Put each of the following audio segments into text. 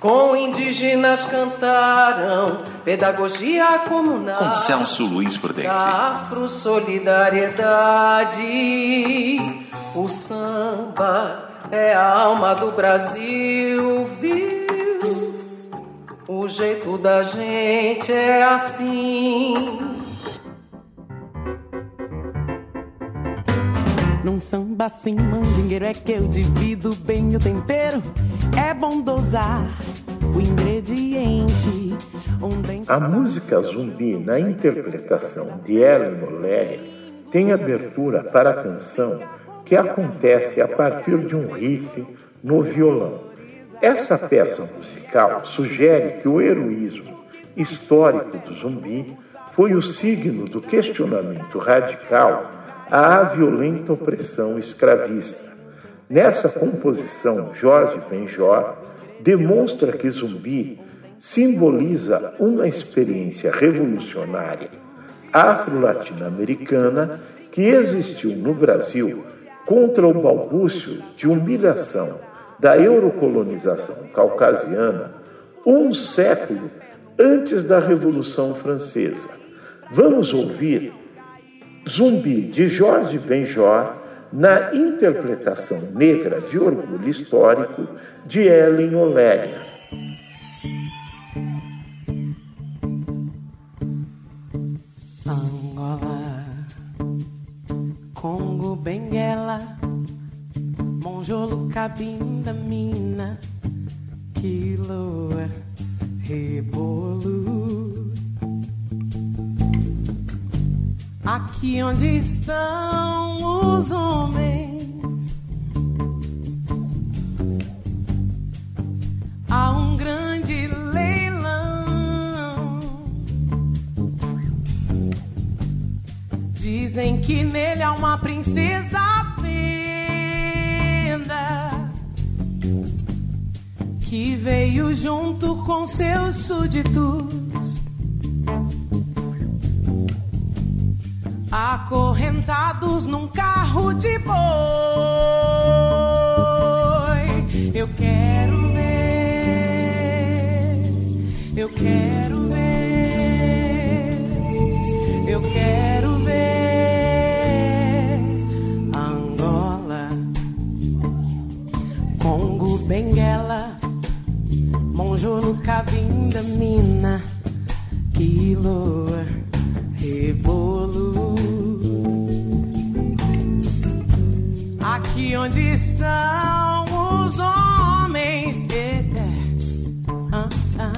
com indígenas cantaram pedagogia comunal. Com Celso Luiz Prudente. Afro solidariedade. O samba é a alma do Brasil, viu? O jeito da gente é assim. Num samba assim, mandingueiro é que eu divido bem o tempero. É bom dosar ingrediente. A música zumbi, na interpretação de Ellen Oléria, tem abertura para a canção que acontece a partir de um riff no violão. Essa peça musical sugere que o heroísmo histórico do zumbi foi o signo do questionamento radical à violenta opressão escravista. Nessa composição, Jorge Benjor demonstra que Zumbi simboliza uma experiência revolucionária afro-latino-americana que existiu no Brasil contra o balbúcio de humilhação da eurocolonização caucasiana um século antes da Revolução Francesa. Vamos ouvir Zumbi de Jorge Benjor na interpretação negra de orgulho histórico de Ellen Oléria. Angola, Congo, Benguela, Monjolo, Cabinda, Mina, Quiloa, Rebolo. Aqui onde estão os homens, há um grande leilão. Dizem que nele há uma princesa à venda que veio junto com seus súditos. Acorrentados num carro de boi. Eu quero ver, eu quero ver, eu quero ver Angola, Congo, Benguela, Monjolo, Cabinda, Mina, Quiloa, onde estão os homens. é, é, ah, ah.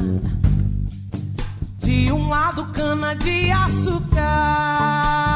De um lado, cana de açúcar.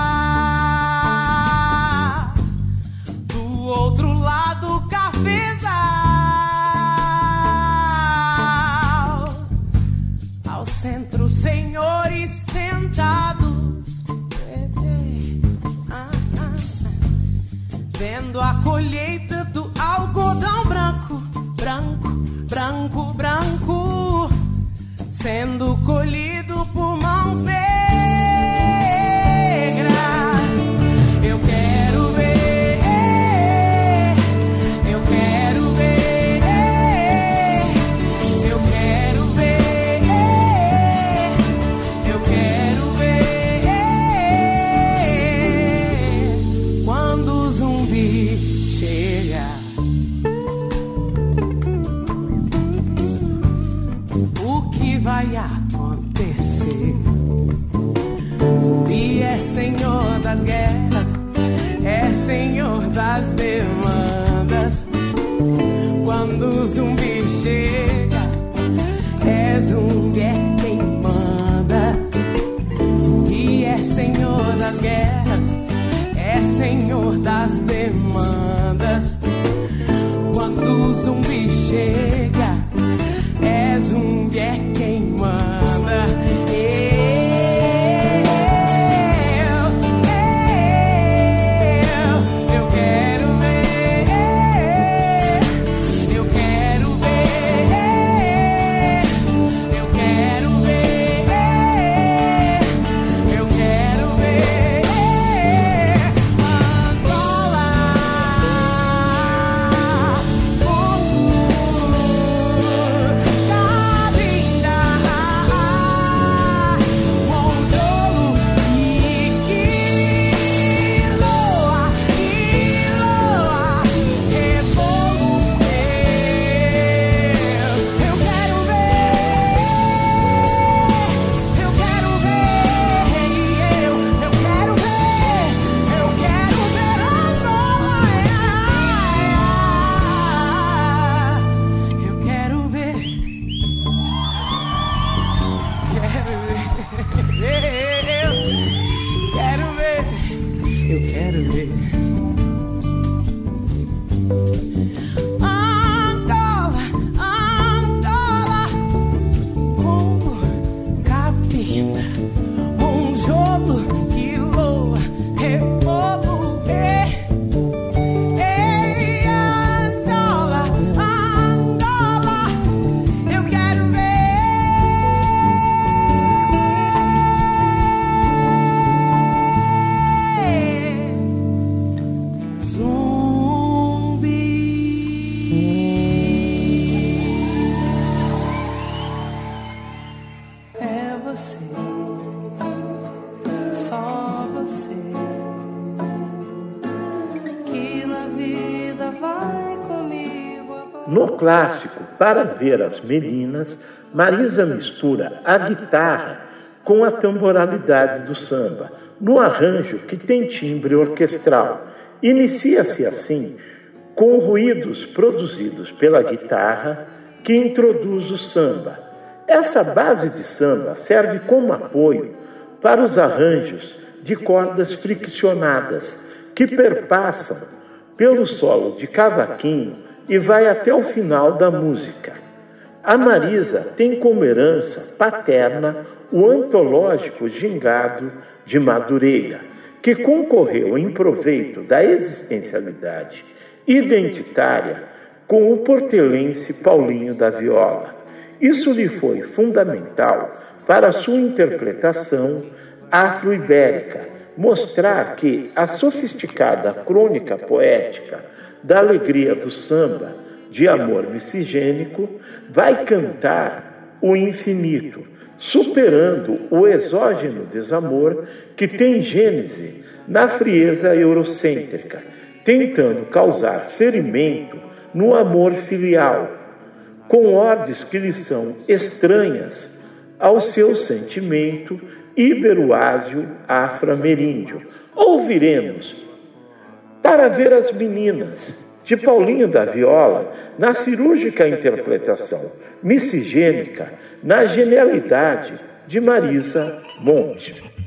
Clássico, para ver as meninas, Marisa mistura a guitarra com a temporalidade do samba, no arranjo que tem timbre orquestral. Inicia-se assim com ruídos produzidos pela guitarra que introduz o samba. Essa base de samba serve como apoio para os arranjos de cordas friccionadas que perpassam pelo solo de cavaquinho e vai até o final da música. A Marisa tem como herança paterna o antológico gingado de Madureira, que concorreu em proveito da existencialidade identitária com o portelense Paulinho da Viola. Isso lhe foi fundamental para sua interpretação afro-ibérica, mostrar que a sofisticada crônica poética da alegria do samba, de amor miscigênico, vai cantar o infinito, superando o exógeno desamor que tem gênese na frieza eurocêntrica, tentando causar ferimento no amor filial, com ordens que lhe são estranhas ao seu sentimento iberoásio afro-ameríndio. Ouviremos para ver as meninas de Paulinho da Viola na cirúrgica interpretação miscigênica na genialidade de Marisa Monte.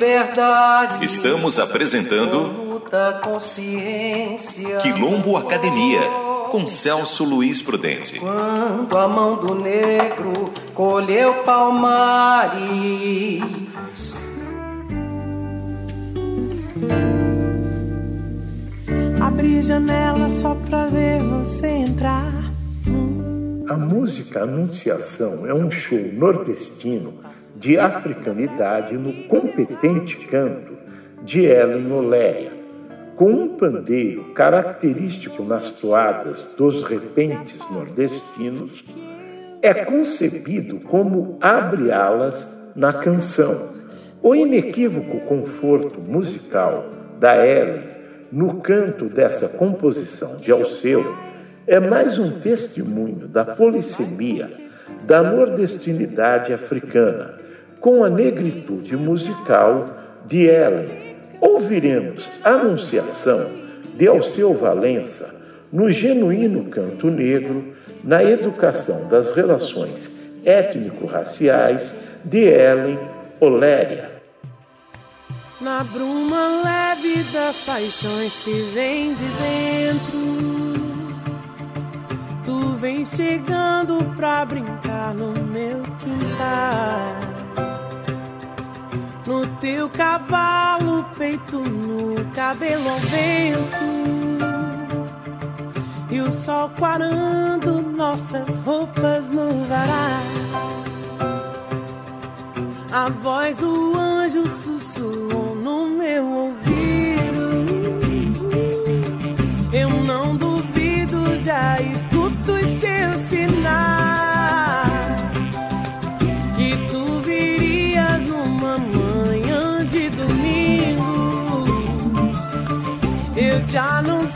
Liberdade. Estamos apresentando consciência. Quilombo Academia com Celso Luiz Prudente. Quando a mão do negro colheu palmares. Abri janela só pra ver você entrar. A música Anunciação é um show nordestino de africanidade no competente canto de Ellen Oléria, com um pandeiro característico nas toadas dos repentes nordestinos, é concebido como abre-alas na canção. O inequívoco conforto musical da Ellen no canto dessa composição de Alceu é mais um testemunho da polissemia da nordestinidade africana, com a negritude musical de Ellen. Ouviremos Anunciação de Alceu Valença no genuíno canto negro, na educação das relações étnico-raciais de Ellen Oléria. Na bruma leve das paixões que vem de dentro Tu vem chegando pra brincar no meu quintal. No teu cavalo, peito no cabelo ao vento. E o sol quarando nossas roupas no varal. A voz do anjo sussurrou no meu ouvido. Eu não duvido, já estou dos seus sinais Eu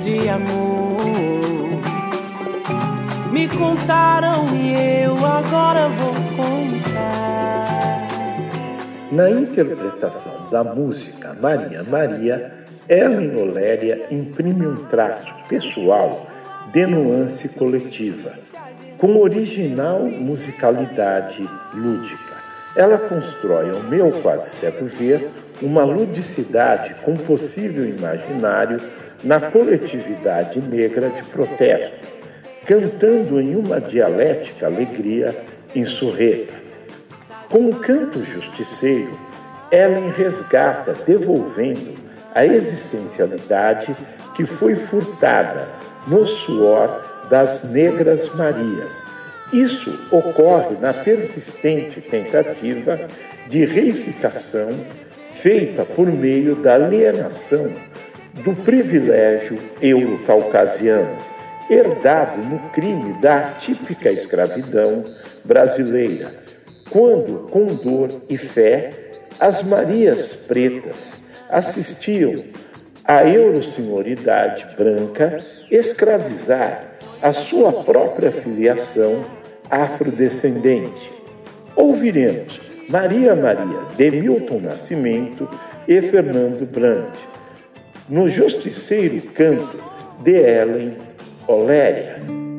de amor. Me contaram e eu agora vou contar. Na interpretação da música Maria Maria, Ellen Oléria imprime um traço pessoal de nuance coletiva, com original musicalidade lúdica. Ela constrói, ao meu quase cego ver, uma ludicidade com possível imaginário na coletividade negra de protesto, cantando em uma dialética alegria insurreta. Com o canto justiceiro, Ellen resgata, devolvendo a existencialidade que foi furtada no suor das Negras Marias. Isso ocorre na persistente tentativa de reificação feita por meio da alienação do privilégio eurocaucasiano, herdado no crime da típica escravidão brasileira, quando, com dor e fé, as Marias Pretas assistiam a eurosenhoridade branca escravizar a sua própria filiação afrodescendente. Ouviremos Maria Maria de Milton Nascimento e Fernando Brandt, no Justiceiro Canto de Ellen Oléria.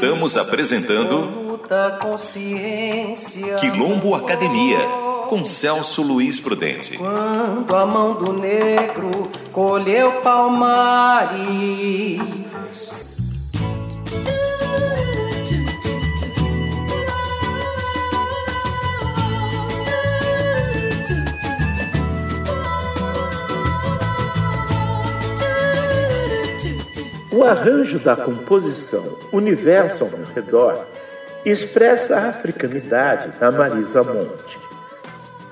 Estamos apresentando Quilombo Academia com Celso Luiz Prudente. Quando a mão do negro colheu palmares O arranjo da composição Universo ao redor expressa a africanidade da Marisa Monte.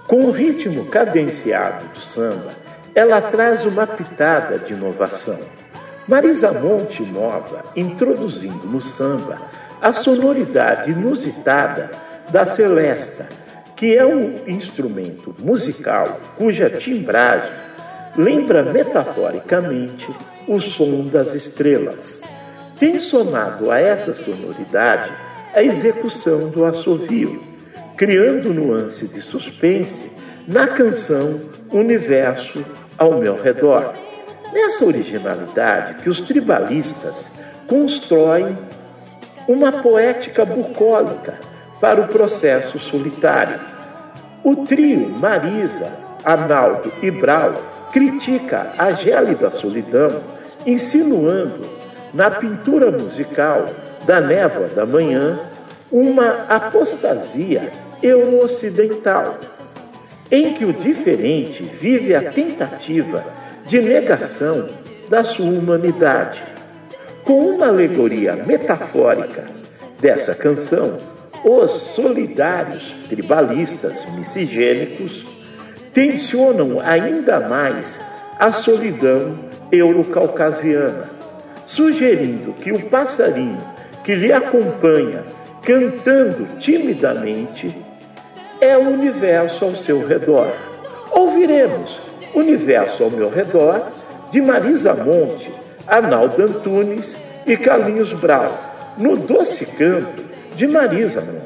Com o ritmo cadenciado do samba, ela traz uma pitada de inovação. Marisa Monte inova, introduzindo no samba a sonoridade inusitada da celesta, que é um instrumento musical cuja timbragem lembra metaforicamente o som das estrelas. Tem somado a essa sonoridade a execução do assovio, criando nuance de suspense na canção Universo ao meu redor. Nessa originalidade que os tribalistas constroem uma poética bucólica para o processo solitário. O trio Marisa, Arnaldo e Brau critica a gélida solidão insinuando na pintura musical da névoa da manhã uma apostasia euro-ocidental. em que o diferente vive a tentativa de negação da sua humanidade. Com uma alegoria metafórica dessa canção, os solidários tribalistas miscigênicos tensionam ainda mais a solidão eurocaucasiana, sugerindo que o passarinho que lhe acompanha cantando timidamente é o universo ao seu redor. Ouviremos Universo ao meu redor de Marisa Monte, Arnaldo Antunes e Carlinhos Brau, no Doce Canto de Marisa Monte.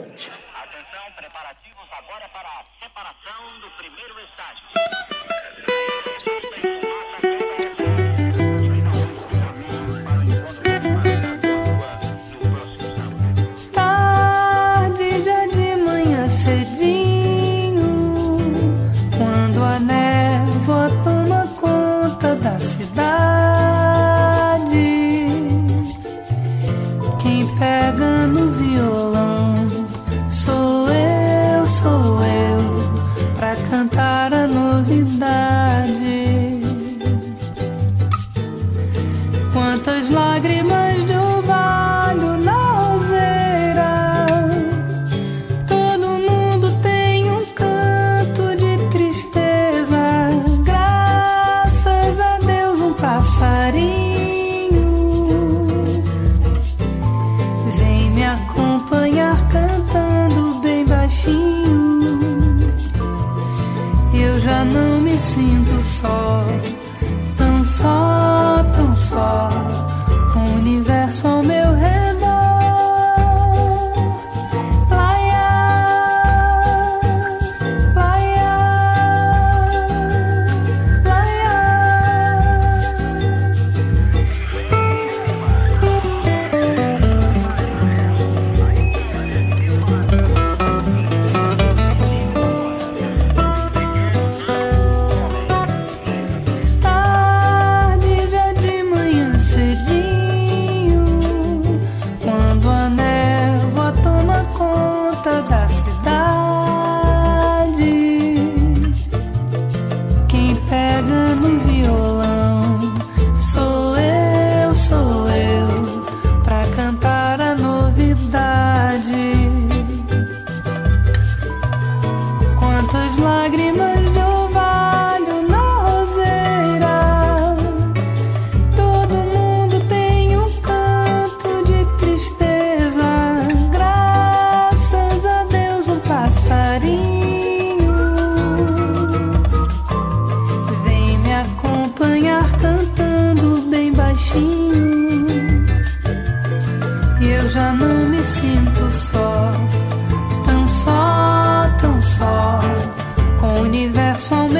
so many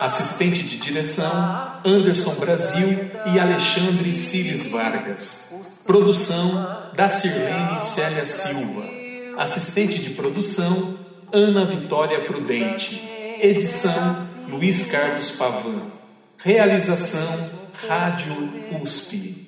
Assistente de direção: Anderson Brasil e Alexandre Cires Vargas. Produção: da Sirlene Célia Silva. Assistente de produção: Ana Vitória Prudente. Edição: Luiz Carlos Pavan. Realização: Rádio USP.